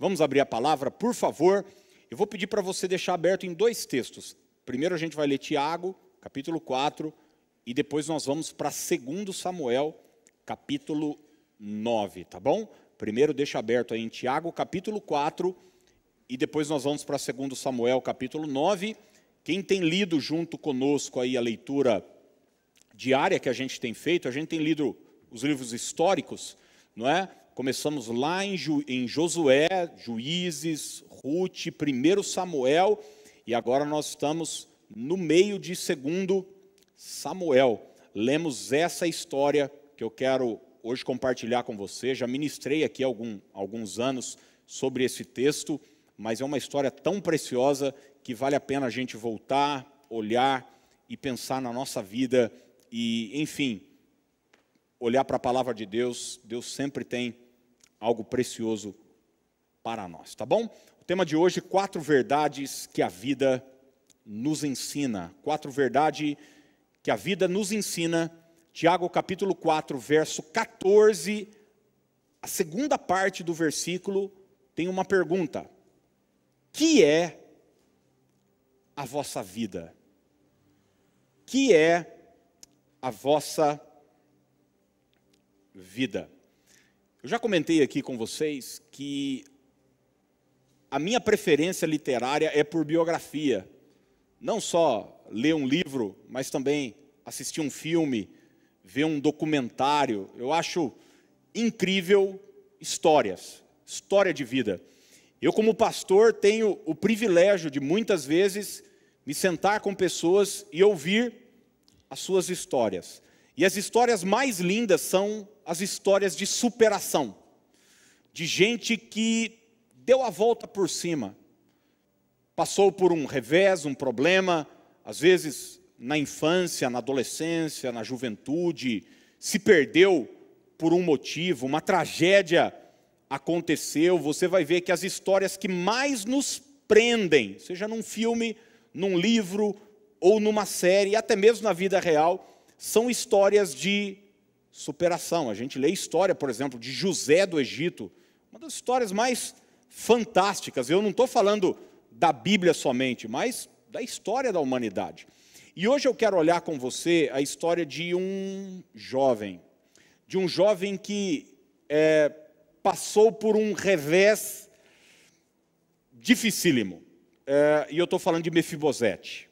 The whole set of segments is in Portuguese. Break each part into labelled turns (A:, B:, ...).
A: Vamos abrir a palavra, por favor. Eu vou pedir para você deixar aberto em dois textos. Primeiro a gente vai ler Tiago, capítulo 4, e depois nós vamos para 2 Samuel, capítulo 9, tá bom? Primeiro deixa aberto aí em Tiago, capítulo 4, e depois nós vamos para 2 Samuel, capítulo 9. Quem tem lido junto conosco aí a leitura diária que a gente tem feito, a gente tem lido os livros históricos, não é? Começamos lá em, Ju, em Josué, Juízes, Ruth, 1 Samuel, e agora nós estamos no meio de 2 Samuel. Lemos essa história que eu quero hoje compartilhar com você. Já ministrei aqui algum, alguns anos sobre esse texto, mas é uma história tão preciosa que vale a pena a gente voltar, olhar e pensar na nossa vida e, enfim, olhar para a palavra de Deus. Deus sempre tem algo precioso para nós, tá bom? O tema de hoje: quatro verdades que a vida nos ensina. Quatro verdades que a vida nos ensina. Tiago capítulo 4, verso 14, a segunda parte do versículo tem uma pergunta: Que é a vossa vida? Que é a vossa vida? Eu já comentei aqui com vocês que a minha preferência literária é por biografia. Não só ler um livro, mas também assistir um filme, ver um documentário. Eu acho incrível histórias, história de vida. Eu, como pastor, tenho o privilégio de muitas vezes me sentar com pessoas e ouvir as suas histórias. E as histórias mais lindas são as histórias de superação, de gente que deu a volta por cima, passou por um revés, um problema, às vezes na infância, na adolescência, na juventude, se perdeu por um motivo, uma tragédia aconteceu, você vai ver que as histórias que mais nos prendem, seja num filme, num livro ou numa série, até mesmo na vida real, são histórias de superação. A gente lê história, por exemplo, de José do Egito, uma das histórias mais fantásticas. Eu não estou falando da Bíblia somente, mas da história da humanidade. E hoje eu quero olhar com você a história de um jovem, de um jovem que é, passou por um revés dificílimo. É, e eu estou falando de Mefibosete.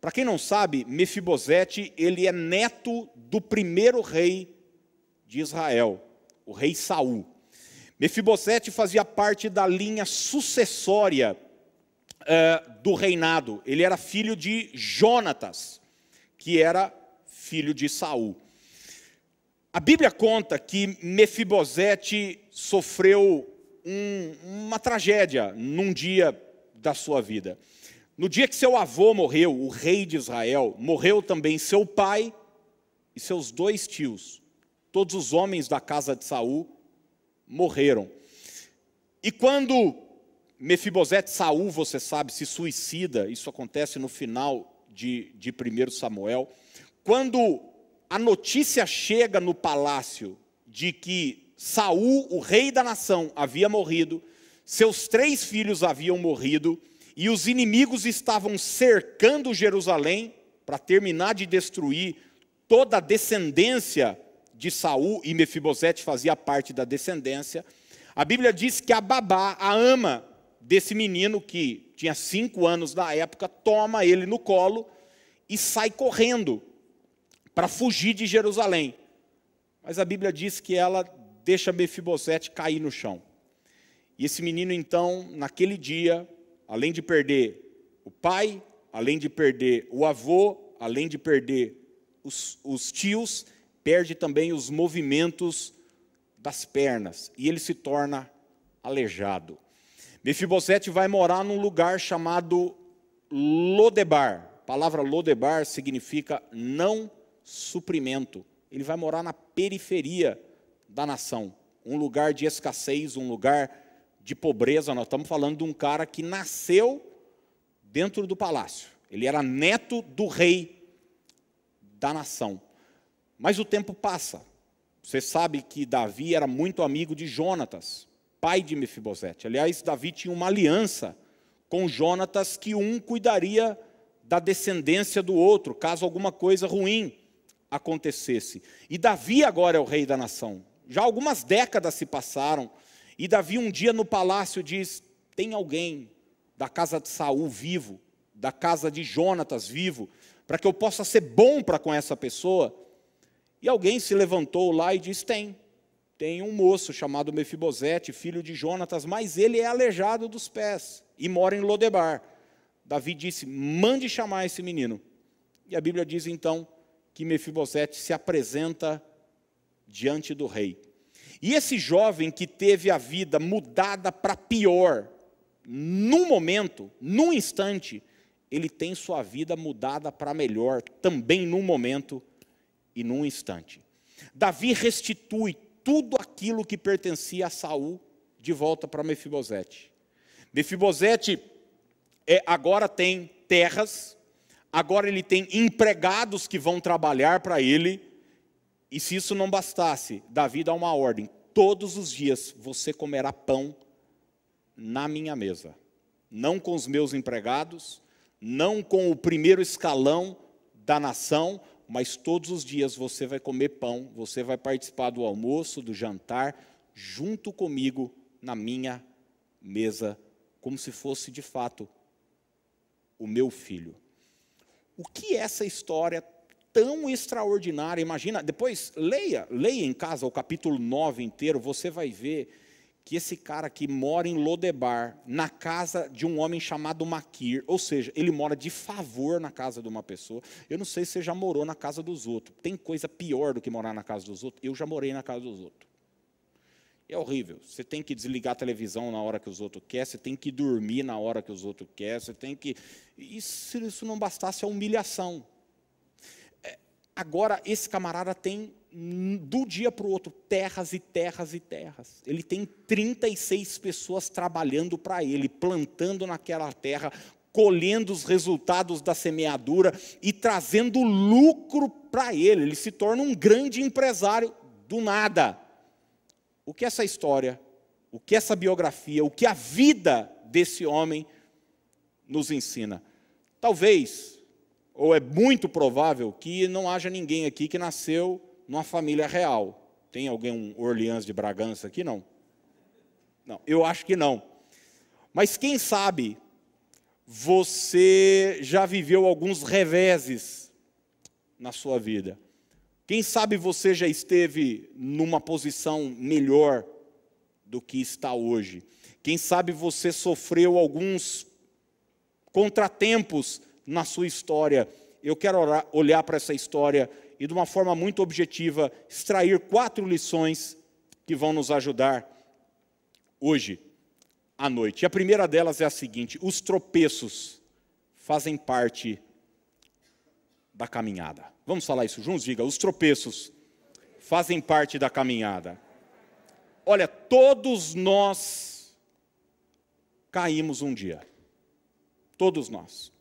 A: Para quem não sabe, Mefibosete, ele é neto do primeiro rei de Israel, o rei Saul. Mefibosete fazia parte da linha sucessória é, do reinado. Ele era filho de Jonatas, que era filho de Saul. A Bíblia conta que Mefibosete sofreu um, uma tragédia num dia da sua vida. No dia que seu avô morreu, o rei de Israel, morreu também seu pai e seus dois tios. Todos os homens da casa de Saul morreram. E quando Mefibosete Saul, você sabe, se suicida, isso acontece no final de, de 1 Samuel, quando a notícia chega no palácio de que Saul, o rei da nação, havia morrido, seus três filhos haviam morrido, e os inimigos estavam cercando Jerusalém para terminar de destruir toda a descendência de Saul, e Mefibosete fazia parte da descendência. A Bíblia diz que a babá, a ama desse menino que tinha cinco anos na época, toma ele no colo e sai correndo para fugir de Jerusalém. Mas a Bíblia diz que ela deixa Mefibosete cair no chão. E esse menino, então, naquele dia, além de perder o pai, além de perder o avô, além de perder os, os tios, perde também os movimentos das pernas e ele se torna aleijado. Mefibosete vai morar num lugar chamado Lodebar. A palavra Lodebar significa não suprimento. Ele vai morar na periferia da nação, um lugar de escassez, um lugar de pobreza. Nós estamos falando de um cara que nasceu dentro do palácio. Ele era neto do rei da nação. Mas o tempo passa. Você sabe que Davi era muito amigo de Jonatas, pai de Mefibosete. Aliás, Davi tinha uma aliança com Jonatas que um cuidaria da descendência do outro, caso alguma coisa ruim acontecesse. E Davi agora é o rei da nação. Já algumas décadas se passaram, e Davi um dia no palácio diz: "Tem alguém da casa de Saul vivo, da casa de Jonatas vivo, para que eu possa ser bom para com essa pessoa?" E alguém se levantou lá e disse: "Tem. Tem um moço chamado Mefibosete, filho de Jonatas, mas ele é aleijado dos pés e mora em Lodebar." Davi disse: "Mande chamar esse menino." E a Bíblia diz então que Mefibosete se apresenta diante do rei. E esse jovem que teve a vida mudada para pior, num momento, num instante, ele tem sua vida mudada para melhor, também num momento e num instante. Davi restitui tudo aquilo que pertencia a Saul de volta para Mefibosete. Mefibosete é, agora tem terras, agora ele tem empregados que vão trabalhar para ele, e se isso não bastasse, Davi dá uma ordem: todos os dias você comerá pão na minha mesa, não com os meus empregados, não com o primeiro escalão da nação, mas todos os dias você vai comer pão, você vai participar do almoço, do jantar, junto comigo na minha mesa, como se fosse de fato o meu filho. O que essa história tão extraordinária? Imagina, depois leia, leia em casa o capítulo 9 inteiro, você vai ver que esse cara que mora em Lodebar, na casa de um homem chamado Maquir, ou seja, ele mora de favor na casa de uma pessoa. Eu não sei se você já morou na casa dos outros. Tem coisa pior do que morar na casa dos outros? Eu já morei na casa dos outros. É horrível. Você tem que desligar a televisão na hora que os outros querem, você tem que dormir na hora que os outros querem, você tem que. E se isso não bastasse a humilhação. Agora, esse camarada tem, hum, do dia para o outro, terras e terras e terras. Ele tem 36 pessoas trabalhando para ele, plantando naquela terra, colhendo os resultados da semeadura e trazendo lucro para ele. Ele se torna um grande empresário do nada o que essa história, o que essa biografia, o que a vida desse homem nos ensina. Talvez, ou é muito provável, que não haja ninguém aqui que nasceu numa família real. Tem alguém, um Orleans de Bragança aqui? Não. Não, eu acho que não. Mas quem sabe você já viveu alguns reveses na sua vida. Quem sabe você já esteve numa posição melhor do que está hoje. Quem sabe você sofreu alguns contratempos na sua história. Eu quero orar, olhar para essa história e, de uma forma muito objetiva, extrair quatro lições que vão nos ajudar hoje à noite. E a primeira delas é a seguinte: os tropeços fazem parte da caminhada. Vamos falar isso juntos? Diga, os tropeços fazem parte da caminhada. Olha, todos nós caímos um dia. Todos nós.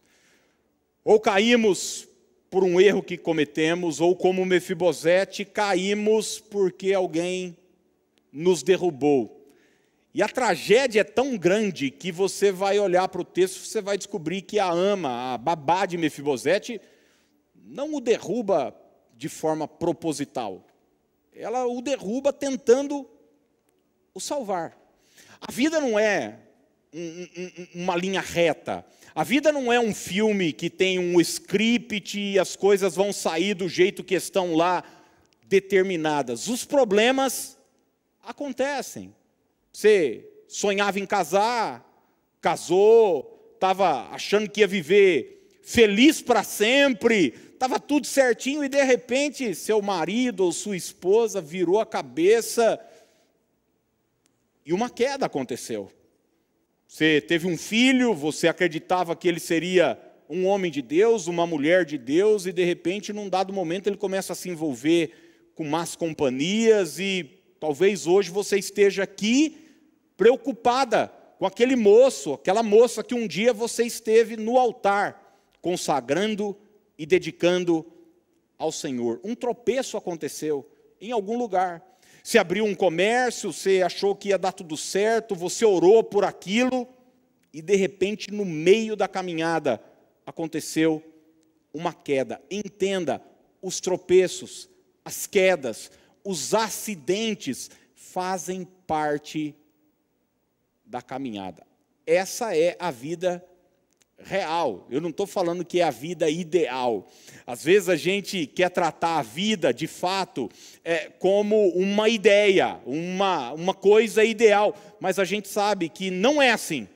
A: Ou caímos por um erro que cometemos, ou como Mefibosete, caímos porque alguém nos derrubou. E a tragédia é tão grande que você vai olhar para o texto, você vai descobrir que a ama, a babá de Mefibosete, não o derruba de forma proposital. Ela o derruba tentando o salvar. A vida não é uma linha reta. A vida não é um filme que tem um script e as coisas vão sair do jeito que estão lá determinadas. Os problemas acontecem. Você sonhava em casar, casou, estava achando que ia viver feliz para sempre, estava tudo certinho e de repente seu marido ou sua esposa virou a cabeça e uma queda aconteceu. Você teve um filho, você acreditava que ele seria um homem de Deus, uma mulher de Deus, e de repente, num dado momento, ele começa a se envolver com más companhias, e talvez hoje você esteja aqui preocupada com aquele moço, aquela moça que um dia você esteve no altar, consagrando e dedicando ao Senhor. Um tropeço aconteceu em algum lugar. Você abriu um comércio, você achou que ia dar tudo certo, você orou por aquilo, e de repente, no meio da caminhada, aconteceu uma queda. Entenda, os tropeços, as quedas, os acidentes fazem parte da caminhada. Essa é a vida real. Eu não estou falando que é a vida ideal. Às vezes a gente quer tratar a vida, de fato, é, como uma ideia, uma, uma coisa ideal, mas a gente sabe que não é assim.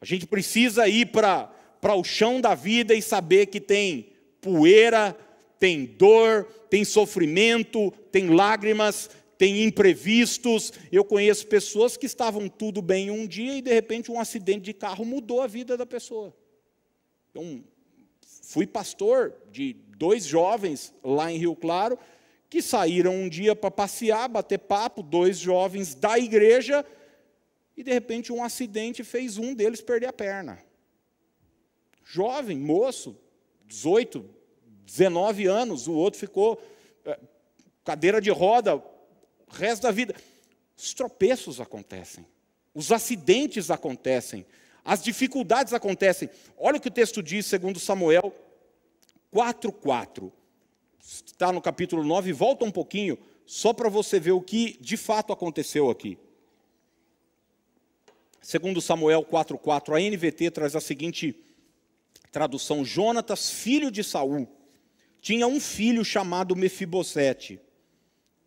A: A gente precisa ir para o chão da vida e saber que tem poeira, tem dor, tem sofrimento, tem lágrimas, tem imprevistos. Eu conheço pessoas que estavam tudo bem um dia e de repente um acidente de carro mudou a vida da pessoa. Então, fui pastor de dois jovens lá em Rio Claro que saíram um dia para passear, bater papo, dois jovens da igreja, e de repente um acidente fez um deles perder a perna. Jovem, moço, 18, 19 anos, o outro ficou é, cadeira de roda, o resto da vida. Os tropeços acontecem, os acidentes acontecem, as dificuldades acontecem. Olha o que o texto diz, segundo Samuel 4:4. Está no capítulo 9, volta um pouquinho, só para você ver o que de fato aconteceu aqui. Segundo Samuel 4:4, a NVT traz a seguinte tradução: Jonatas, filho de Saul, tinha um filho chamado Mefibosete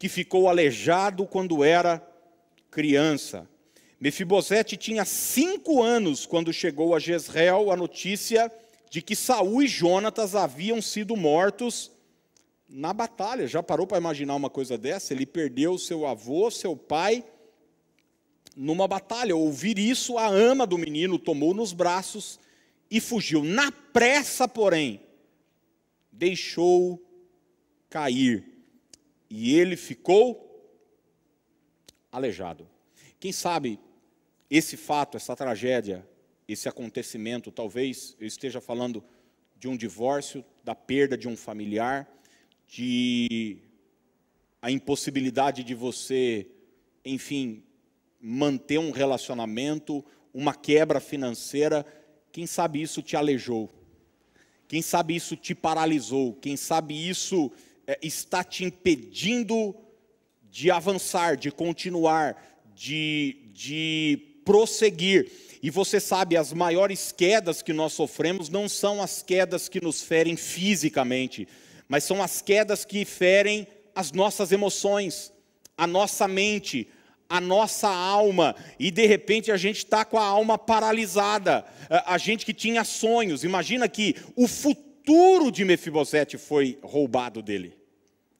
A: que ficou aleijado quando era criança. Mefibosete tinha cinco anos quando chegou a Jezreel a notícia de que Saul e Jonatas haviam sido mortos na batalha. Já parou para imaginar uma coisa dessa? Ele perdeu seu avô, seu pai, numa batalha. Ouvir isso, a ama do menino tomou nos braços e fugiu. Na pressa, porém, deixou cair e ele ficou aleijado. Quem sabe esse fato, essa tragédia, esse acontecimento, talvez eu esteja falando de um divórcio, da perda de um familiar, de a impossibilidade de você, enfim, manter um relacionamento, uma quebra financeira, quem sabe isso te aleijou? Quem sabe isso te paralisou? Quem sabe isso está te impedindo de avançar, de continuar, de, de prosseguir. E você sabe, as maiores quedas que nós sofremos não são as quedas que nos ferem fisicamente, mas são as quedas que ferem as nossas emoções, a nossa mente, a nossa alma, e de repente a gente está com a alma paralisada. A gente que tinha sonhos, imagina que o futuro futuro de Mefibosete foi roubado dele.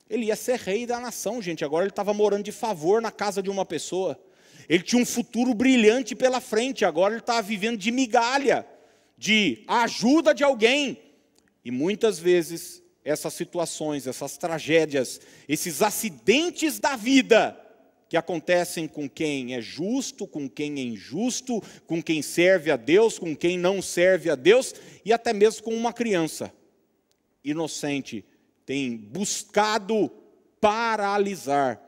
A: Ele ia ser rei da nação, gente. Agora ele estava morando de favor na casa de uma pessoa. Ele tinha um futuro brilhante pela frente. Agora ele estava vivendo de migalha, de ajuda de alguém. E muitas vezes essas situações, essas tragédias, esses acidentes da vida que acontecem com quem é justo, com quem é injusto, com quem serve a Deus, com quem não serve a Deus, e até mesmo com uma criança inocente, tem buscado paralisar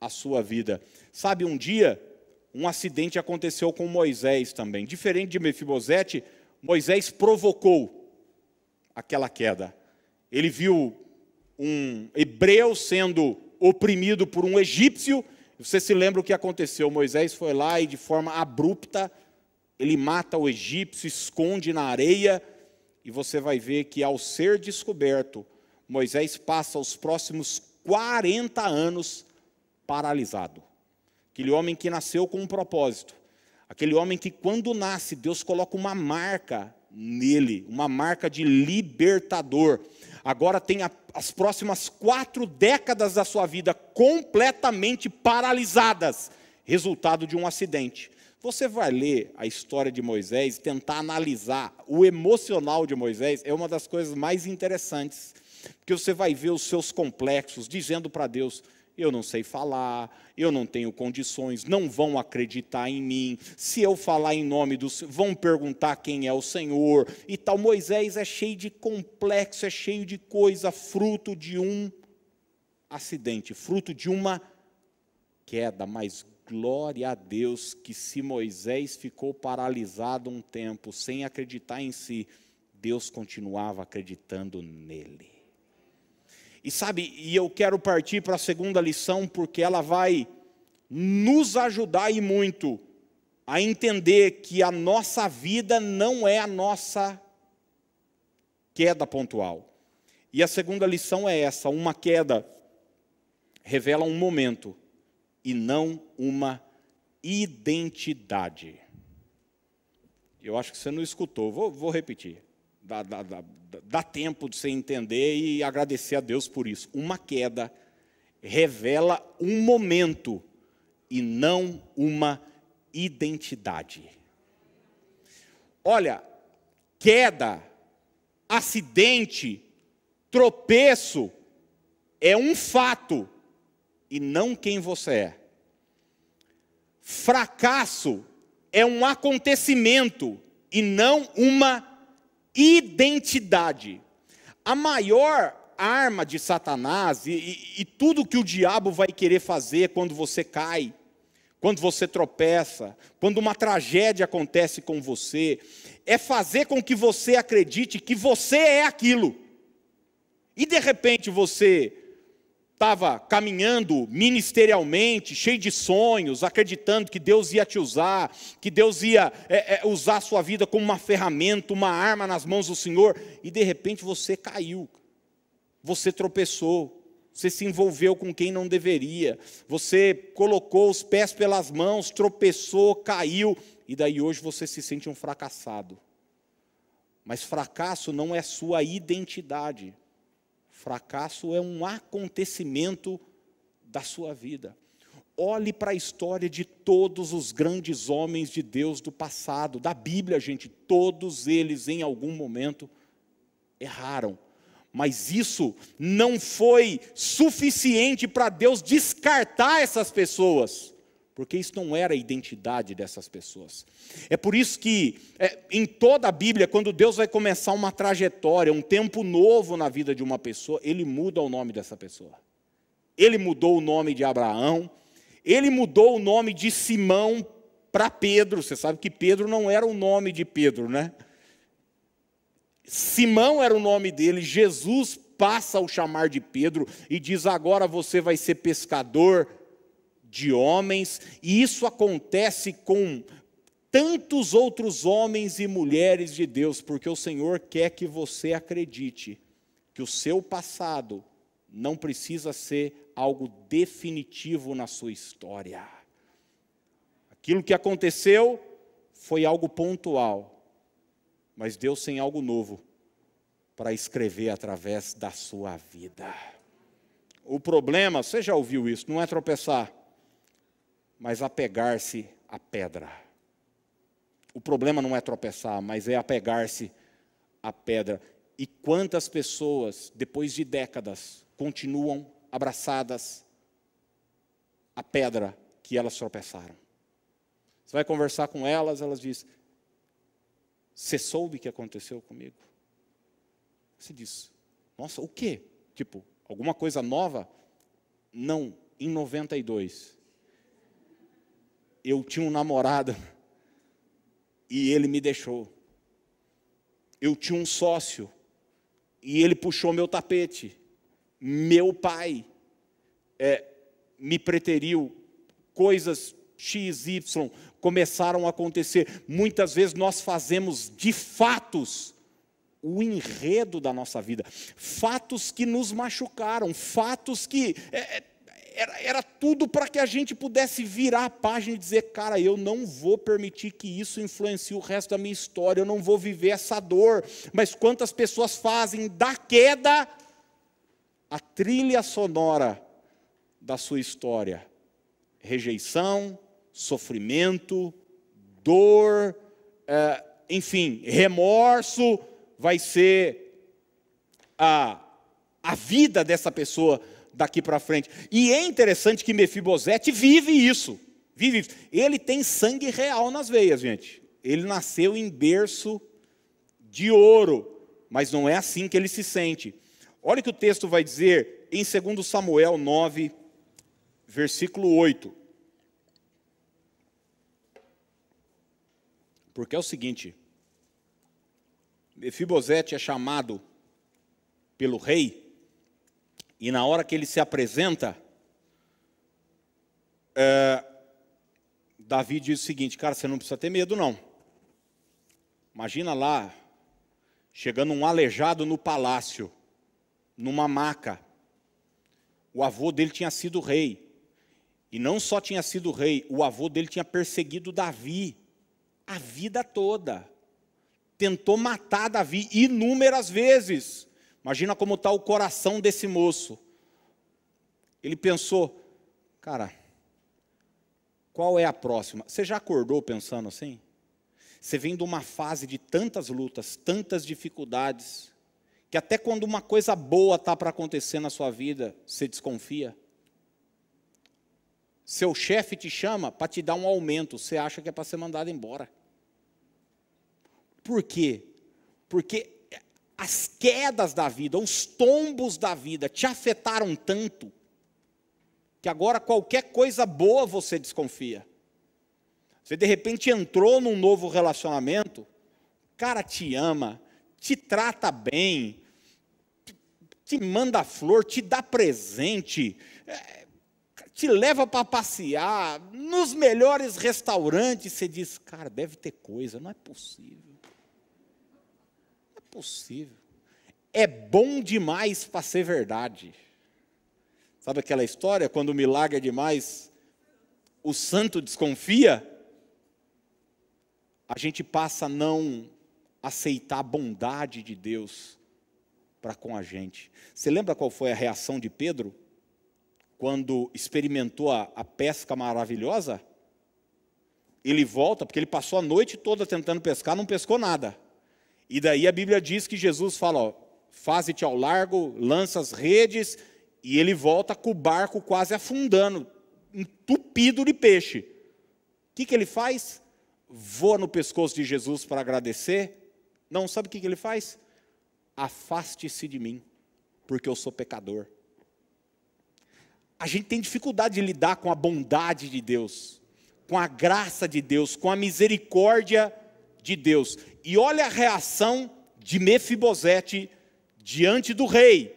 A: a sua vida. Sabe, um dia, um acidente aconteceu com Moisés também. Diferente de Mefibosete, Moisés provocou aquela queda. Ele viu um hebreu sendo oprimido por um egípcio. Você se lembra o que aconteceu? Moisés foi lá e, de forma abrupta, ele mata o egípcio, esconde na areia, e você vai ver que, ao ser descoberto, Moisés passa os próximos 40 anos paralisado. Aquele homem que nasceu com um propósito, aquele homem que, quando nasce, Deus coloca uma marca nele, uma marca de libertador. Agora tem a as próximas quatro décadas da sua vida completamente paralisadas, resultado de um acidente. Você vai ler a história de Moisés, tentar analisar o emocional de Moisés, é uma das coisas mais interessantes, porque você vai ver os seus complexos dizendo para Deus: eu não sei falar, eu não tenho condições, não vão acreditar em mim. Se eu falar em nome do Senhor, vão perguntar quem é o Senhor e tal. Moisés é cheio de complexo, é cheio de coisa, fruto de um acidente, fruto de uma queda, mas glória a Deus que se Moisés ficou paralisado um tempo sem acreditar em si, Deus continuava acreditando nele. E sabe, e eu quero partir para a segunda lição porque ela vai nos ajudar e muito a entender que a nossa vida não é a nossa queda pontual. E a segunda lição é essa: uma queda revela um momento e não uma identidade. Eu acho que você não escutou, vou, vou repetir. Dá, dá, dá, dá tempo de você entender e agradecer a Deus por isso. Uma queda revela um momento e não uma identidade. Olha, queda, acidente, tropeço é um fato e não quem você é. Fracasso é um acontecimento e não uma identidade. A maior arma de Satanás e, e, e, tudo que o diabo vai querer fazer quando você cai, quando você tropeça, quando uma tragédia acontece com você, é fazer com que você acredite que você é aquilo. E de repente você estava caminhando ministerialmente, cheio de sonhos, acreditando que Deus ia te usar, que Deus ia é, é, usar a sua vida como uma ferramenta, uma arma nas mãos do Senhor, e de repente você caiu, você tropeçou, você se envolveu com quem não deveria, você colocou os pés pelas mãos, tropeçou, caiu, e daí hoje você se sente um fracassado. Mas fracasso não é sua identidade. Fracasso é um acontecimento da sua vida. Olhe para a história de todos os grandes homens de Deus do passado, da Bíblia, gente, todos eles em algum momento erraram. Mas isso não foi suficiente para Deus descartar essas pessoas porque isso não era a identidade dessas pessoas. É por isso que, é, em toda a Bíblia, quando Deus vai começar uma trajetória, um tempo novo na vida de uma pessoa, Ele muda o nome dessa pessoa. Ele mudou o nome de Abraão, ele mudou o nome de Simão para Pedro. Você sabe que Pedro não era o nome de Pedro, né? Simão era o nome dele, Jesus passa a o chamar de Pedro e diz: agora você vai ser pescador de homens, e isso acontece com tantos outros homens e mulheres de Deus, porque o Senhor quer que você acredite que o seu passado não precisa ser algo definitivo na sua história. Aquilo que aconteceu foi algo pontual, mas Deus tem algo novo para escrever através da sua vida. O problema, você já ouviu isso, não é tropeçar mas apegar-se à pedra. O problema não é tropeçar, mas é apegar-se à pedra. E quantas pessoas, depois de décadas, continuam abraçadas à pedra que elas tropeçaram? Você vai conversar com elas, elas dizem: Você soube o que aconteceu comigo? Você diz: Nossa, o quê? Tipo, alguma coisa nova? Não, em 92 eu tinha um namorado e ele me deixou. Eu tinha um sócio e ele puxou meu tapete. Meu pai é, me preteriu. Coisas X, Y começaram a acontecer. Muitas vezes nós fazemos de fatos o enredo da nossa vida. Fatos que nos machucaram, fatos que. É, é era, era tudo para que a gente pudesse virar a página e dizer: cara, eu não vou permitir que isso influencie o resto da minha história, eu não vou viver essa dor. Mas quantas pessoas fazem da queda a trilha sonora da sua história? Rejeição, sofrimento, dor, é, enfim, remorso vai ser a, a vida dessa pessoa daqui para frente. E é interessante que Mefibosete vive isso. Vive isso. Ele tem sangue real nas veias, gente. Ele nasceu em berço de ouro, mas não é assim que ele se sente. Olha o que o texto vai dizer em 2 Samuel 9, versículo 8. Porque é o seguinte: Mefibosete é chamado pelo rei, e na hora que ele se apresenta, é, Davi diz o seguinte: cara, você não precisa ter medo, não. Imagina lá, chegando um aleijado no palácio, numa maca. O avô dele tinha sido rei. E não só tinha sido rei, o avô dele tinha perseguido Davi a vida toda. Tentou matar Davi inúmeras vezes. Imagina como está o coração desse moço. Ele pensou, cara, qual é a próxima? Você já acordou pensando assim? Você vem de uma fase de tantas lutas, tantas dificuldades, que até quando uma coisa boa está para acontecer na sua vida, você desconfia. Seu chefe te chama para te dar um aumento, você acha que é para ser mandado embora. Por quê? Porque as quedas da vida, os tombos da vida te afetaram tanto que agora qualquer coisa boa você desconfia. Você de repente entrou num novo relacionamento, o cara te ama, te trata bem, te manda flor, te dá presente, é, te leva para passear, nos melhores restaurantes, você diz, cara, deve ter coisa, não é possível. É possível. É bom demais para ser verdade. Sabe aquela história, quando o milagre é demais, o santo desconfia? A gente passa a não aceitar a bondade de Deus para com a gente. Você lembra qual foi a reação de Pedro? Quando experimentou a, a pesca maravilhosa? Ele volta, porque ele passou a noite toda tentando pescar, não pescou nada. E daí a Bíblia diz que Jesus fala: faze-te ao largo, lança as redes e ele volta com o barco quase afundando, entupido de peixe. O que, que ele faz? Voa no pescoço de Jesus para agradecer. Não, sabe o que, que ele faz? Afaste-se de mim, porque eu sou pecador. A gente tem dificuldade de lidar com a bondade de Deus, com a graça de Deus, com a misericórdia de Deus. E olha a reação de Mefibosete diante do rei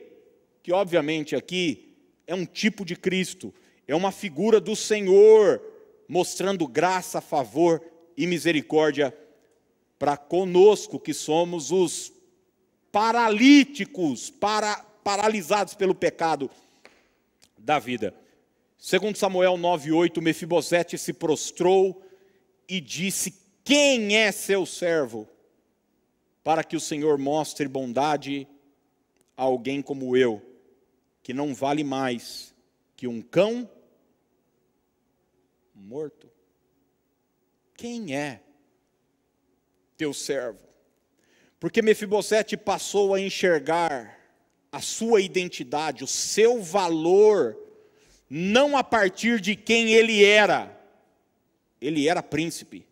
A: que obviamente aqui é um tipo de Cristo, é uma figura do Senhor, mostrando graça, favor e misericórdia para conosco, que somos os paralíticos, para, paralisados pelo pecado da vida. Segundo Samuel 9:8, Mefibosete se prostrou e disse: "Quem é seu servo para que o Senhor mostre bondade a alguém como eu, que não vale mais que um cão morto. Quem é teu servo? Porque Mefibosete passou a enxergar a sua identidade, o seu valor, não a partir de quem ele era. Ele era príncipe,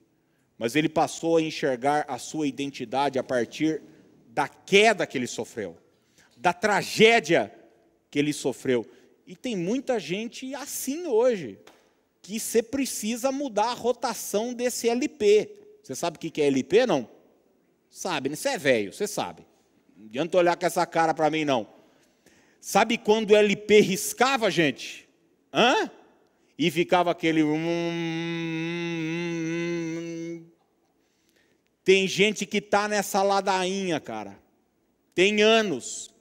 A: mas ele passou a enxergar a sua identidade a partir da queda que ele sofreu, da tragédia que ele sofreu. E tem muita gente assim hoje, que você precisa mudar a rotação desse LP. Você sabe o que é LP, não? Sabe, né? você é velho, você sabe. Não adianta olhar com essa cara para mim, não. Sabe quando o LP riscava, gente? Hã? E ficava aquele. Tem gente que está nessa ladainha, cara. Tem anos,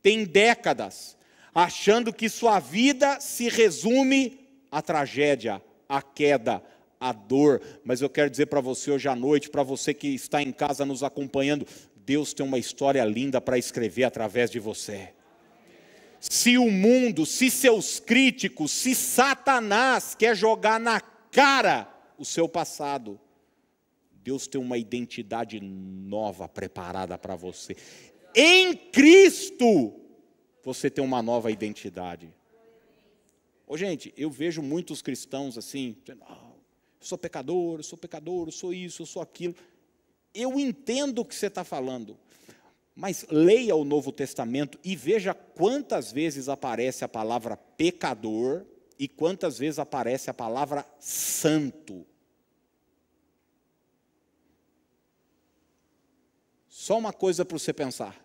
A: tem décadas achando que sua vida se resume à tragédia, à queda, à dor. Mas eu quero dizer para você hoje à noite, para você que está em casa nos acompanhando, Deus tem uma história linda para escrever através de você. Se o mundo, se seus críticos, se Satanás quer jogar na cara o seu passado, Deus tem uma identidade nova preparada para você. Em Cristo, você tem uma nova identidade. Ô, gente, eu vejo muitos cristãos assim, dizendo, eu sou pecador, sou pecador, sou isso, eu sou aquilo. Eu entendo o que você está falando, mas leia o Novo Testamento e veja quantas vezes aparece a palavra pecador e quantas vezes aparece a palavra santo. Só uma coisa para você pensar.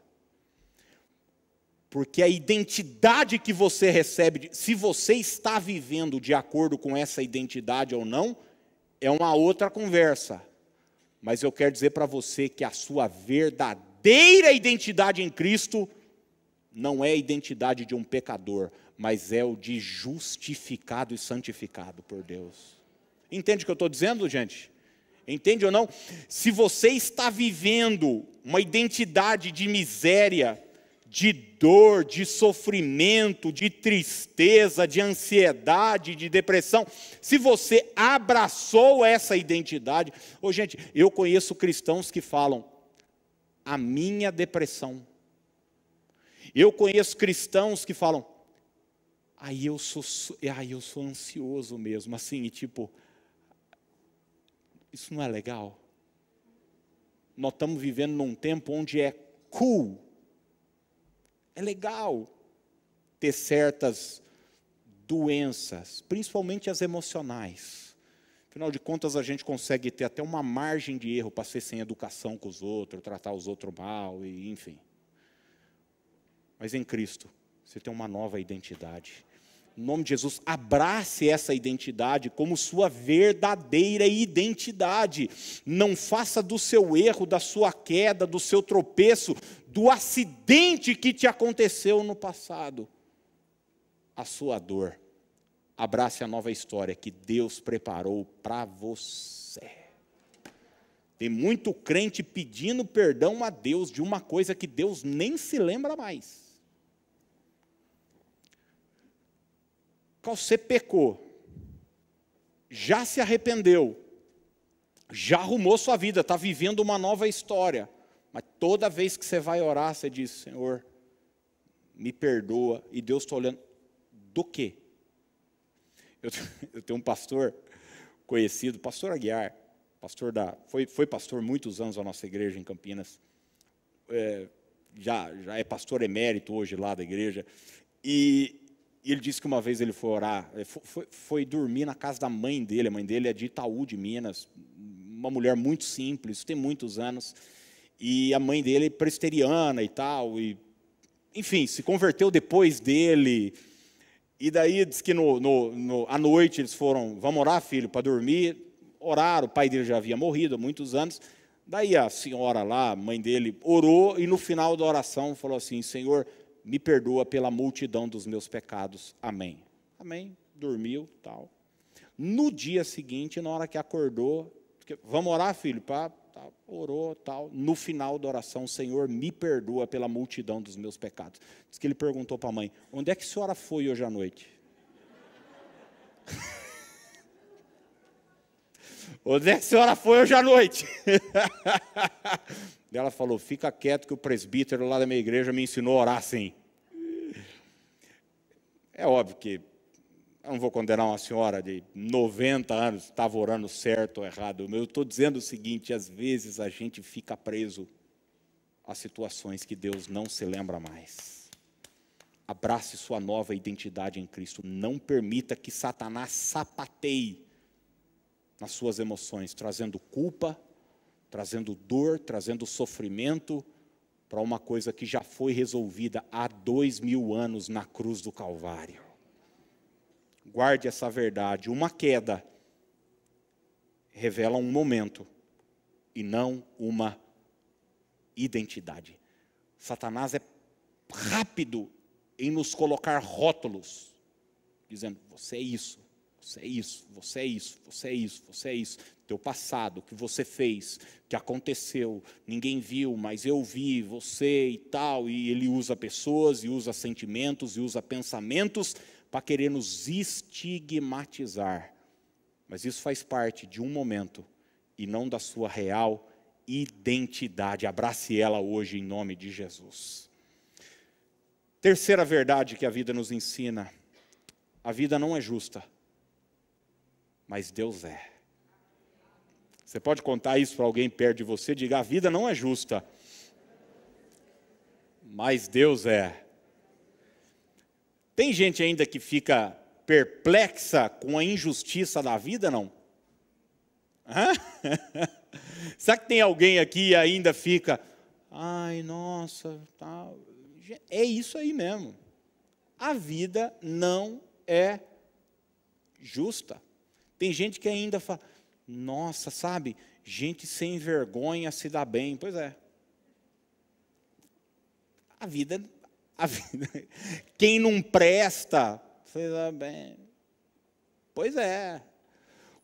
A: Porque a identidade que você recebe, se você está vivendo de acordo com essa identidade ou não, é uma outra conversa. Mas eu quero dizer para você que a sua verdadeira identidade em Cristo não é a identidade de um pecador, mas é o de justificado e santificado por Deus. Entende o que eu estou dizendo, gente? Entende ou não? Se você está vivendo uma identidade de miséria, de dor, de sofrimento, de tristeza, de ansiedade, de depressão, se você abraçou essa identidade, ô gente, eu conheço cristãos que falam, a minha depressão. Eu conheço cristãos que falam, aí eu sou, aí eu sou ansioso mesmo, assim, e tipo, isso não é legal? Nós estamos vivendo num tempo onde é cool é legal ter certas doenças, principalmente as emocionais. Afinal de contas, a gente consegue ter até uma margem de erro para ser sem educação com os outros, tratar os outros mal, e enfim. Mas em Cristo, você tem uma nova identidade em nome de Jesus, abrace essa identidade como sua verdadeira identidade. Não faça do seu erro, da sua queda, do seu tropeço, do acidente que te aconteceu no passado, a sua dor. Abrace a nova história que Deus preparou para você. Tem muito crente pedindo perdão a Deus de uma coisa que Deus nem se lembra mais. Você pecou, já se arrependeu, já arrumou sua vida, está vivendo uma nova história, mas toda vez que você vai orar, você diz: Senhor, me perdoa, e Deus está olhando, do quê? Eu, eu, tenho um pastor conhecido, pastor Aguiar, pastor da, foi, foi pastor muitos anos da nossa igreja em Campinas, é, já, já é pastor emérito hoje lá da igreja, e e ele disse que uma vez ele foi orar, eh, foi, foi, dormir na casa da mãe dele, a mãe dele é de Itaú, de Minas, uma mulher muito simples, tem muitos anos, e a mãe dele é presteriana e tal, e, enfim, se converteu depois dele, e daí diz que no, no, no, à noite eles foram, vamos orar, filho, para dormir, oraram, o pai dele já havia morrido há muitos anos, daí a senhora lá, mãe dele, orou, e no final da oração falou assim, Senhor, me perdoa pela multidão dos meus pecados. Amém. Amém. Dormiu, tal. No dia seguinte, na hora que acordou, vamos orar, filho? Pá, tal, orou, tal. No final da oração, Senhor, me perdoa pela multidão dos meus pecados. Diz que ele perguntou para a mãe: onde é que a senhora foi hoje à noite? Onde é que a senhora foi hoje à noite? ela falou: fica quieto que o presbítero lá da minha igreja me ensinou a orar assim. É óbvio que eu não vou condenar uma senhora de 90 anos, estava orando certo ou errado. Eu estou dizendo o seguinte: às vezes a gente fica preso a situações que Deus não se lembra mais. Abrace sua nova identidade em Cristo. Não permita que Satanás sapateie nas suas emoções, trazendo culpa, trazendo dor, trazendo sofrimento para uma coisa que já foi resolvida há dois mil anos na cruz do Calvário. Guarde essa verdade. Uma queda revela um momento e não uma identidade. Satanás é rápido em nos colocar rótulos, dizendo: você é isso, você é isso, você é isso, você é isso, você é isso. Teu passado, o que você fez, o que aconteceu, ninguém viu, mas eu vi, você e tal. E ele usa pessoas, e usa sentimentos, e usa pensamentos para querer nos estigmatizar. Mas isso faz parte de um momento e não da sua real identidade. Abrace ela hoje em nome de Jesus. Terceira verdade que a vida nos ensina: a vida não é justa mas Deus é. Você pode contar isso para alguém perto de você, diga: a vida não é justa, mas Deus é. Tem gente ainda que fica perplexa com a injustiça da vida, não? Hã? Será que tem alguém aqui e ainda fica, ai, nossa, tá. é isso aí mesmo. A vida não é justa. Tem gente que ainda fala, nossa, sabe, gente sem vergonha se dá bem. Pois é. A vida, a vida quem não presta, se dá bem. Pois é.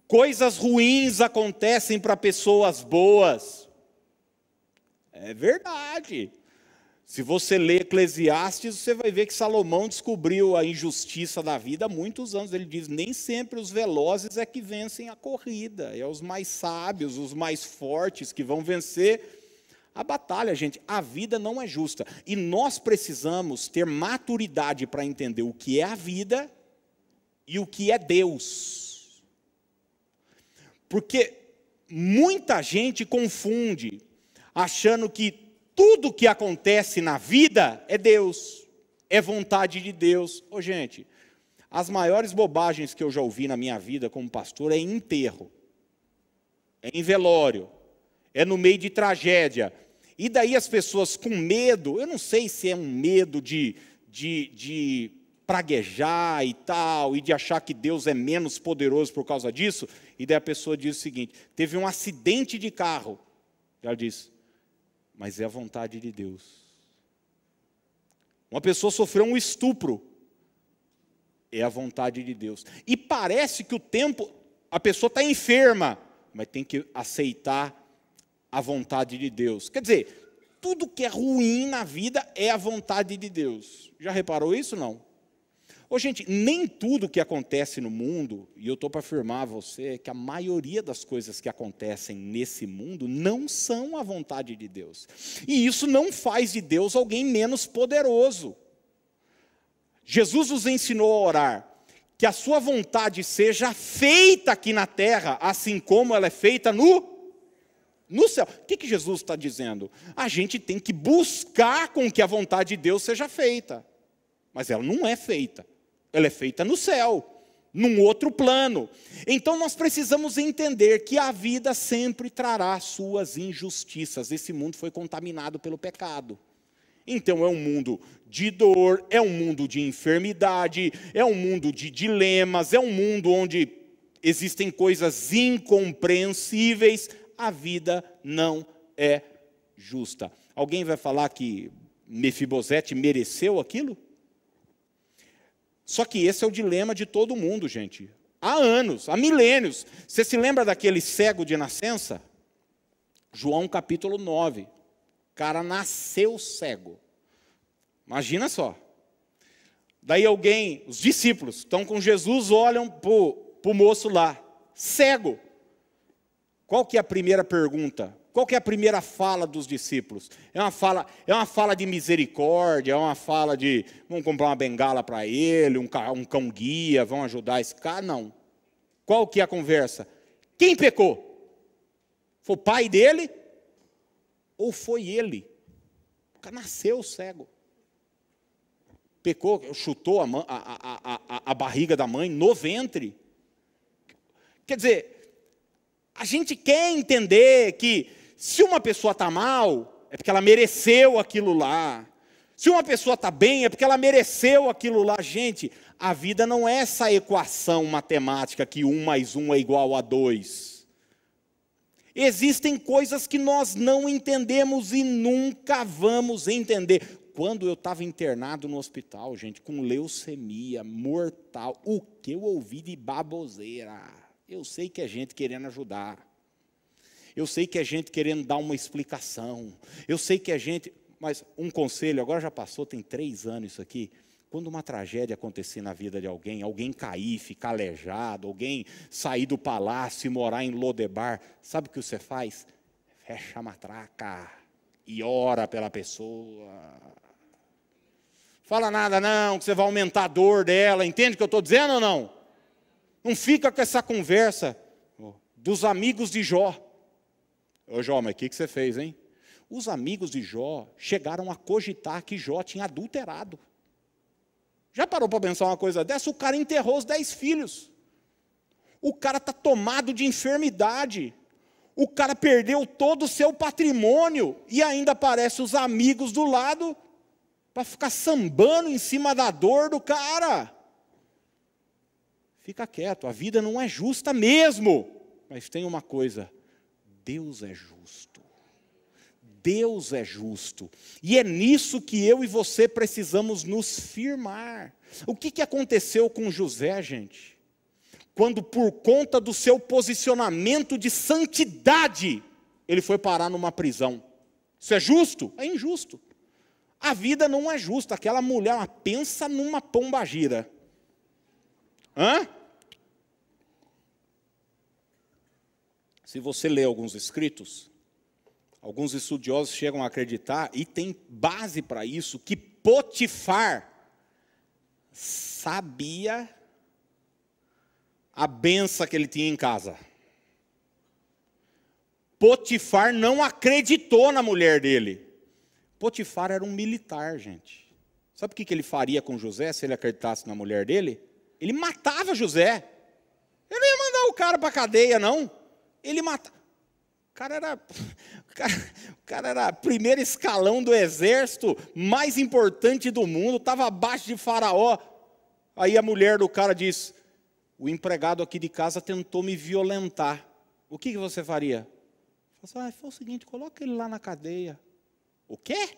A: Coisas ruins acontecem para pessoas boas. É verdade. Se você lê Eclesiastes, você vai ver que Salomão descobriu a injustiça da vida há muitos anos. Ele diz: nem sempre os velozes é que vencem a corrida, é os mais sábios, os mais fortes que vão vencer a batalha, gente. A vida não é justa. E nós precisamos ter maturidade para entender o que é a vida e o que é Deus. Porque muita gente confunde, achando que tudo que acontece na vida é Deus, é vontade de Deus. Ô, gente, as maiores bobagens que eu já ouvi na minha vida como pastor é em enterro, é em velório, é no meio de tragédia. E daí as pessoas com medo, eu não sei se é um medo de, de, de praguejar e tal, e de achar que Deus é menos poderoso por causa disso, e daí a pessoa diz o seguinte: teve um acidente de carro. Ela diz, mas é a vontade de Deus. Uma pessoa sofreu um estupro, é a vontade de Deus. E parece que o tempo, a pessoa está enferma, mas tem que aceitar a vontade de Deus. Quer dizer, tudo que é ruim na vida é a vontade de Deus. Já reparou isso? Não. Ô, gente, nem tudo que acontece no mundo, e eu estou para afirmar a você que a maioria das coisas que acontecem nesse mundo não são a vontade de Deus. E isso não faz de Deus alguém menos poderoso. Jesus nos ensinou a orar que a sua vontade seja feita aqui na terra, assim como ela é feita no no céu. O que, que Jesus está dizendo? A gente tem que buscar com que a vontade de Deus seja feita, mas ela não é feita. Ela é feita no céu, num outro plano. Então nós precisamos entender que a vida sempre trará suas injustiças. Esse mundo foi contaminado pelo pecado. Então é um mundo de dor, é um mundo de enfermidade, é um mundo de dilemas, é um mundo onde existem coisas incompreensíveis. A vida não é justa. Alguém vai falar que Mefibosete mereceu aquilo? Só que esse é o dilema de todo mundo, gente. Há anos, há milênios. Você se lembra daquele cego de nascença? João capítulo 9. O cara nasceu cego. Imagina só. Daí alguém, os discípulos, estão com Jesus, olham para o moço lá, cego. Qual que é a primeira pergunta? Qual que é a primeira fala dos discípulos? É uma fala, é uma fala de misericórdia, é uma fala de vamos comprar uma bengala para ele, um, um cão guia, vão ajudar esse cara? Não. Qual que é a conversa? Quem pecou? Foi o pai dele? Ou foi ele? O cara nasceu cego. Pecou, chutou a, a, a, a barriga da mãe no ventre. Quer dizer, a gente quer entender que se uma pessoa está mal, é porque ela mereceu aquilo lá. Se uma pessoa está bem, é porque ela mereceu aquilo lá. Gente, a vida não é essa equação matemática que um mais um é igual a dois. Existem coisas que nós não entendemos e nunca vamos entender. Quando eu estava internado no hospital, gente, com leucemia mortal, o que eu ouvi de baboseira? Eu sei que é gente querendo ajudar. Eu sei que é gente querendo dar uma explicação. Eu sei que é gente. Mas um conselho, agora já passou, tem três anos isso aqui. Quando uma tragédia acontecer na vida de alguém, alguém cair, ficar aleijado, alguém sair do palácio e morar em Lodebar, sabe o que você faz? Fecha a matraca e ora pela pessoa. Fala nada não, que você vai aumentar a dor dela, entende o que eu estou dizendo ou não? Não fica com essa conversa dos amigos de Jó. Ô Jó, mas o que, que você fez, hein? Os amigos de Jó chegaram a cogitar que Jó tinha adulterado. Já parou para pensar uma coisa dessa? O cara enterrou os dez filhos. O cara está tomado de enfermidade. O cara perdeu todo o seu patrimônio e ainda aparece os amigos do lado para ficar sambando em cima da dor do cara. Fica quieto, a vida não é justa mesmo. Mas tem uma coisa: Deus é justo. Deus é justo. E é nisso que eu e você precisamos nos firmar. O que, que aconteceu com José, gente? Quando, por conta do seu posicionamento de santidade, ele foi parar numa prisão. Isso é justo? É injusto. A vida não é justa. Aquela mulher, pensa numa pombagira. Hã? Se você lê alguns escritos, alguns estudiosos chegam a acreditar, e tem base para isso, que Potifar sabia a benção que ele tinha em casa. Potifar não acreditou na mulher dele. Potifar era um militar, gente. Sabe o que ele faria com José se ele acreditasse na mulher dele? Ele matava José. Ele não ia mandar o cara para a cadeia, não. Ele matava. O cara era, o cara, o cara era primeiro escalão do exército mais importante do mundo, estava abaixo de Faraó. Aí a mulher do cara diz: O empregado aqui de casa tentou me violentar. O que, que você faria? Falei, assim, ah, foi o seguinte: coloca ele lá na cadeia. O quê?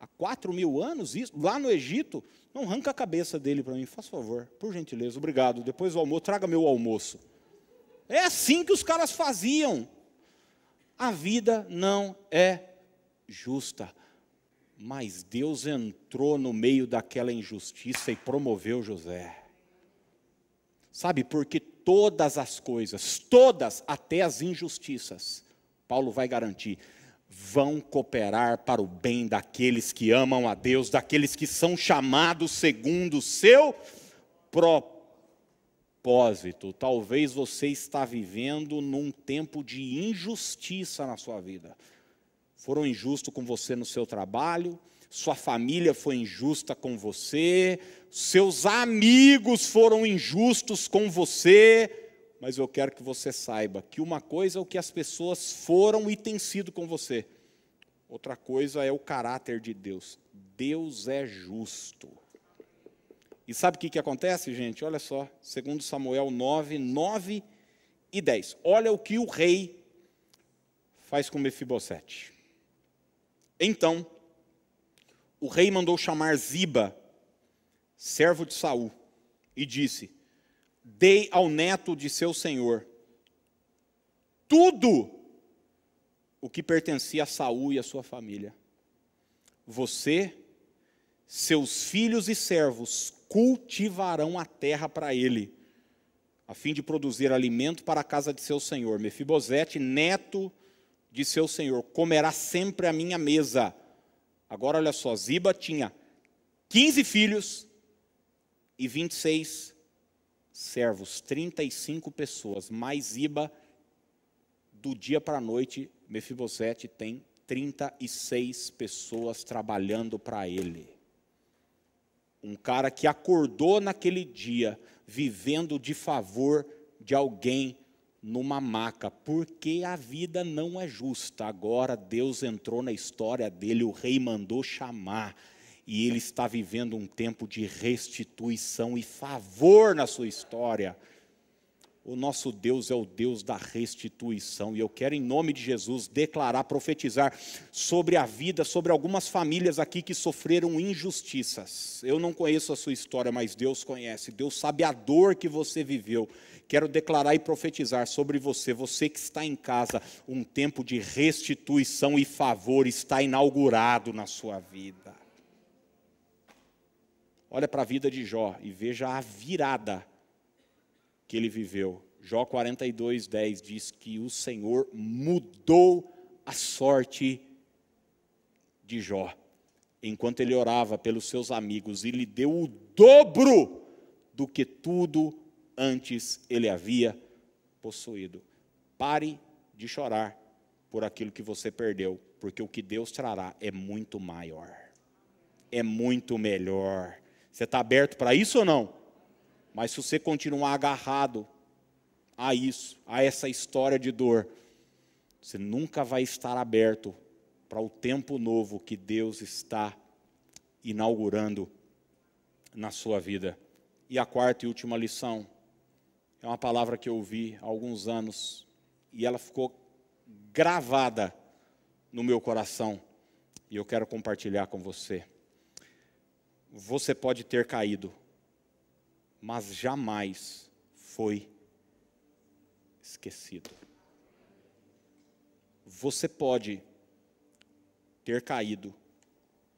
A: Há quatro mil anos, isso, lá no Egito? Não arranca a cabeça dele para mim, faz favor, por gentileza, obrigado. Depois do almoço, traga meu almoço. É assim que os caras faziam. A vida não é justa. Mas Deus entrou no meio daquela injustiça e promoveu José. Sabe, porque todas as coisas, todas, até as injustiças, Paulo vai garantir, vão cooperar para o bem daqueles que amam a Deus, daqueles que são chamados segundo o seu propósito. Talvez você está vivendo num tempo de injustiça na sua vida. Foram injustos com você no seu trabalho, sua família foi injusta com você, seus amigos foram injustos com você, mas eu quero que você saiba que uma coisa é o que as pessoas foram e têm sido com você, outra coisa é o caráter de Deus. Deus é justo. E sabe o que, que acontece, gente? Olha só, segundo Samuel 9, 9 e 10. Olha o que o rei faz com Mefibosete. Então, o rei mandou chamar Ziba, servo de Saul, e disse: dei ao neto de seu senhor tudo o que pertencia a Saul e a sua família. Você, seus filhos e servos cultivarão a terra para ele, a fim de produzir alimento para a casa de seu senhor. Mefibosete, neto de seu senhor, comerá sempre a minha mesa. Agora olha só, Ziba tinha 15 filhos e 26 servos, 35 pessoas, mais Iba, do dia para a noite, Mefibosete tem 36 pessoas trabalhando para ele. Um cara que acordou naquele dia, vivendo de favor de alguém numa maca, porque a vida não é justa. Agora Deus entrou na história dele, o rei mandou chamar e ele está vivendo um tempo de restituição e favor na sua história. O nosso Deus é o Deus da restituição, e eu quero, em nome de Jesus, declarar, profetizar sobre a vida, sobre algumas famílias aqui que sofreram injustiças. Eu não conheço a sua história, mas Deus conhece, Deus sabe a dor que você viveu. Quero declarar e profetizar sobre você, você que está em casa, um tempo de restituição e favor está inaugurado na sua vida. Olha para a vida de Jó e veja a virada que ele viveu. Jó 42, 10 diz que o Senhor mudou a sorte de Jó, enquanto ele orava pelos seus amigos e lhe deu o dobro do que tudo antes ele havia possuído. Pare de chorar por aquilo que você perdeu, porque o que Deus trará é muito maior, é muito melhor Você está aberto para isso ou não? Mas se você continuar agarrado a isso, a essa história de dor, você nunca vai estar aberto para o tempo novo que Deus está inaugurando na sua vida. E a quarta e última lição é uma palavra que eu ouvi há alguns anos e ela ficou gravada no meu coração e eu quero compartilhar com você. Você pode ter caído, mas jamais foi esquecido. Você pode ter caído,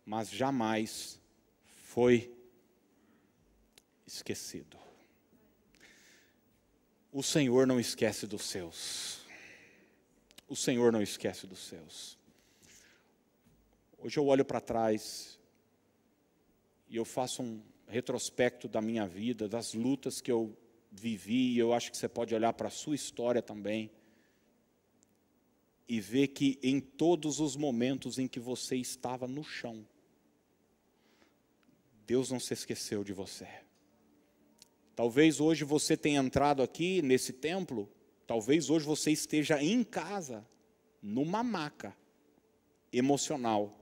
A: mas jamais foi esquecido. O Senhor não esquece dos seus. O Senhor não esquece dos seus. Hoje eu olho para trás e eu faço um retrospecto da minha vida, das lutas que eu vivi, eu acho que você pode olhar para a sua história também e ver que em todos os momentos em que você estava no chão, Deus não se esqueceu de você. Talvez hoje você tenha entrado aqui nesse templo, talvez hoje você esteja em casa, numa maca emocional,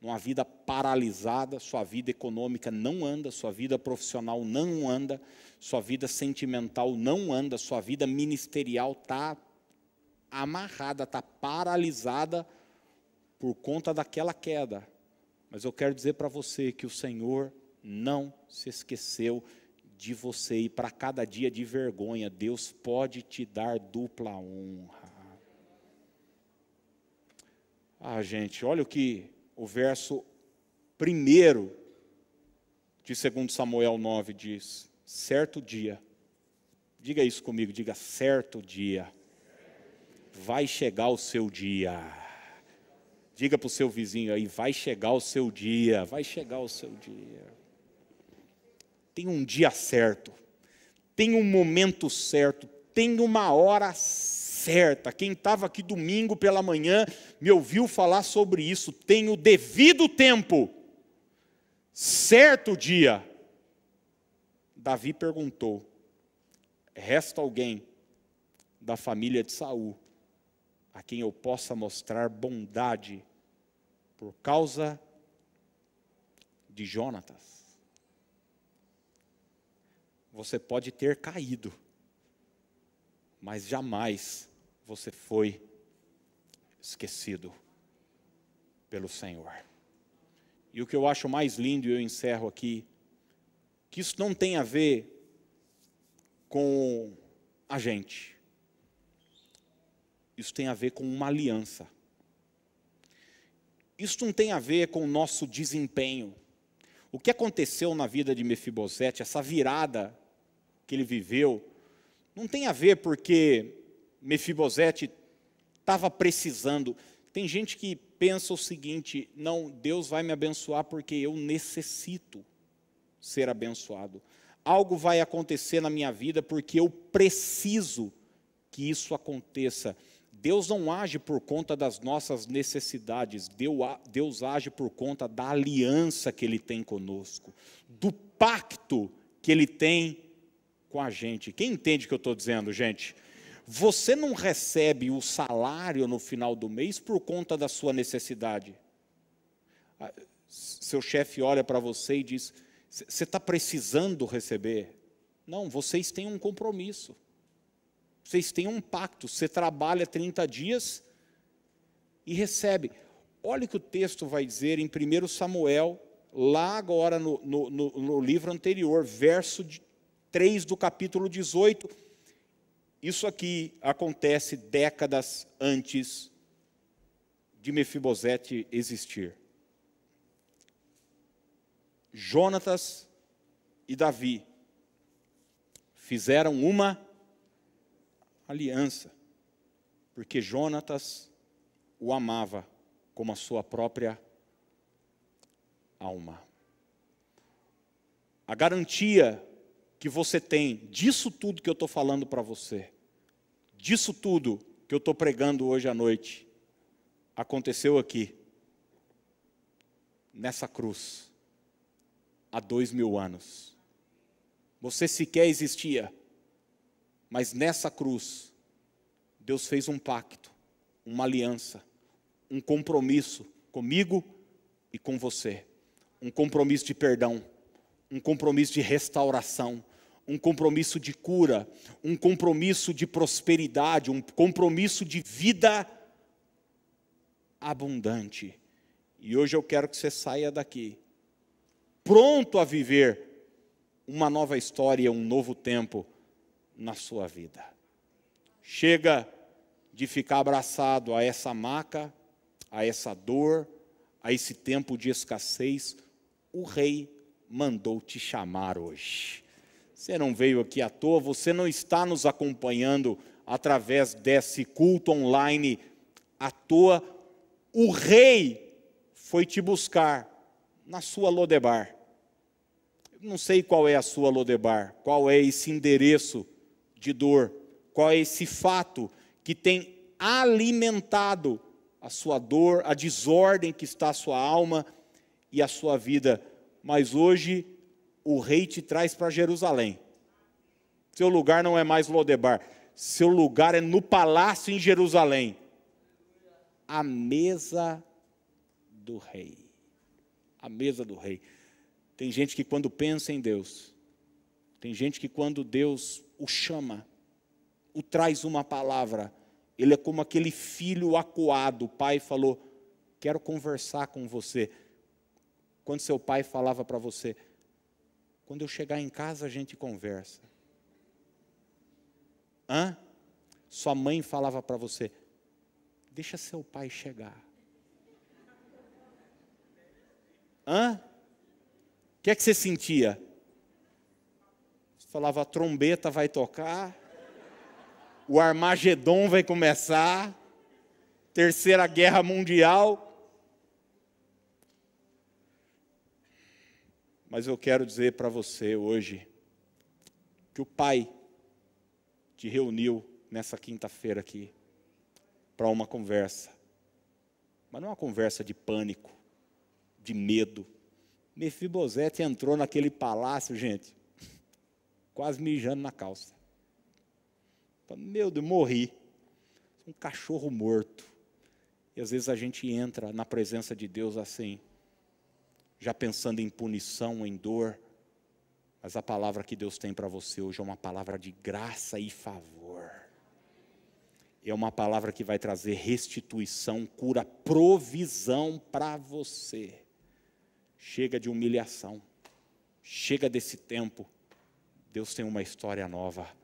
A: numa vida paralisada, sua vida econômica não anda, sua vida profissional não anda, sua vida sentimental não anda, sua vida ministerial está amarrada, está paralisada por conta daquela queda. Mas eu quero dizer para você que o Senhor não se esqueceu de você e para cada dia de vergonha, Deus pode te dar dupla honra. Ah, gente, olha o que o verso primeiro de 2 Samuel 9 diz: certo dia, diga isso comigo, diga certo dia vai chegar o seu dia. Diga para o seu vizinho aí, vai chegar o seu dia, vai chegar o seu dia. Tem um dia certo, tem um momento certo, tem uma hora certa. Quem estava aqui domingo pela manhã me ouviu falar sobre isso. Tem o devido tempo, certo dia. Davi perguntou: resta alguém da família de Saul a quem eu possa mostrar bondade por causa de Jonatas. Você pode ter caído, mas jamais você foi esquecido pelo Senhor. E o que eu acho mais lindo, e eu encerro aqui, que isso não tem a ver com a gente. Isso tem a ver com uma aliança. Isso não tem a ver com o nosso desempenho. O que aconteceu na vida de Mefibosete, essa virada que ele viveu, não tem a ver porque Mefibosete estava precisando. Tem gente que pensa o seguinte: não, Deus vai me abençoar porque eu necessito ser abençoado. Algo vai acontecer na minha vida porque eu preciso que isso aconteça. Deus não age por conta das nossas necessidades, Deus age por conta da aliança que Ele tem conosco, do pacto que Ele tem com a gente. Quem entende o que eu estou dizendo, gente? Você não recebe o salário no final do mês por conta da sua necessidade. Ah, seu chefe olha para você e diz: Você está precisando receber? Não, vocês têm um compromisso. Vocês têm um pacto, você trabalha 30 dias e recebe. Olha o que o texto vai dizer em 1 Samuel, lá agora no, no, no, no livro anterior, verso 3 do capítulo 18. Isso aqui acontece décadas antes de Mefibosete existir. Jonatas e Davi fizeram uma aliança, porque Jonatas o amava como a sua própria alma. A garantia que você tem disso tudo que eu estou falando para você, disso tudo que eu estou pregando hoje à noite, aconteceu aqui, nessa cruz, há dois mil anos. Você sequer existia, mas nessa cruz, Deus fez um pacto, uma aliança, um compromisso comigo e com você. Um compromisso de perdão, um compromisso de restauração, um compromisso de cura, um compromisso de prosperidade, um compromisso de vida abundante. E hoje eu quero que você saia daqui pronto a viver uma nova história, um novo tempo na sua vida. Chega de ficar abraçado a essa maca, a essa dor, a esse tempo de escassez. O rei mandou te chamar hoje. Você não veio aqui à toa, você não está nos acompanhando através desse culto online à toa. O rei foi te buscar na sua Lodebar. Não sei qual é a sua Lodebar, qual é esse endereço de dor, qual é esse fato que tem alimentado a sua dor, a desordem que está a sua alma e a sua vida. Mas hoje o rei te traz para Jerusalém. Seu lugar não é mais Lodebar, seu lugar é no palácio em Jerusalém. A mesa do rei. A mesa do rei. Tem gente que quando pensa em Deus, tem gente que quando Deus o chama, o traz uma palavra, ele é como aquele filho acuado. O pai falou: Quero conversar com você. Quando seu pai falava para você: Quando eu chegar em casa a gente conversa. Hã? Sua mãe falava para você: Deixa seu pai chegar. Hã? O que é que você sentia? Você falava: A trombeta vai tocar o Armagedon vai começar, Terceira Guerra Mundial. Mas eu quero dizer para você hoje que o Pai te reuniu nessa quinta-feira aqui para uma conversa. Mas não é uma conversa de pânico, de medo. Mefibosete entrou naquele palácio, gente, quase mijando na calça. Meu Deus, morri. Um cachorro morto. E às vezes a gente entra na presença de Deus assim, já pensando em punição, em dor. Mas a palavra que Deus tem para você hoje é uma palavra de graça e favor. É uma palavra que vai trazer restituição, cura, provisão para você. Chega de humilhação. Chega desse tempo. Deus tem uma história nova